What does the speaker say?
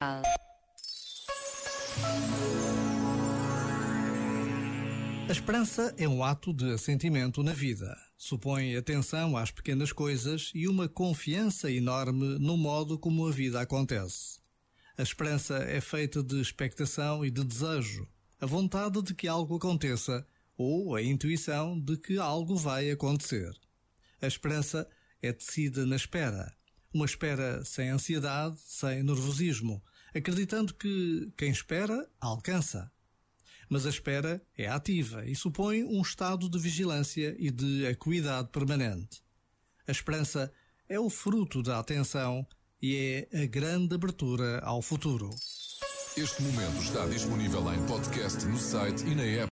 A esperança é um ato de assentimento na vida. Supõe atenção às pequenas coisas e uma confiança enorme no modo como a vida acontece. A esperança é feita de expectação e de desejo, a vontade de que algo aconteça ou a intuição de que algo vai acontecer. A esperança é tecida na espera, uma espera sem ansiedade, sem nervosismo, acreditando que quem espera alcança. Mas a espera é ativa e supõe um estado de vigilância e de acuidade permanente. A esperança é o fruto da atenção e é a grande abertura ao futuro. Este momento está disponível em podcast no site e na app.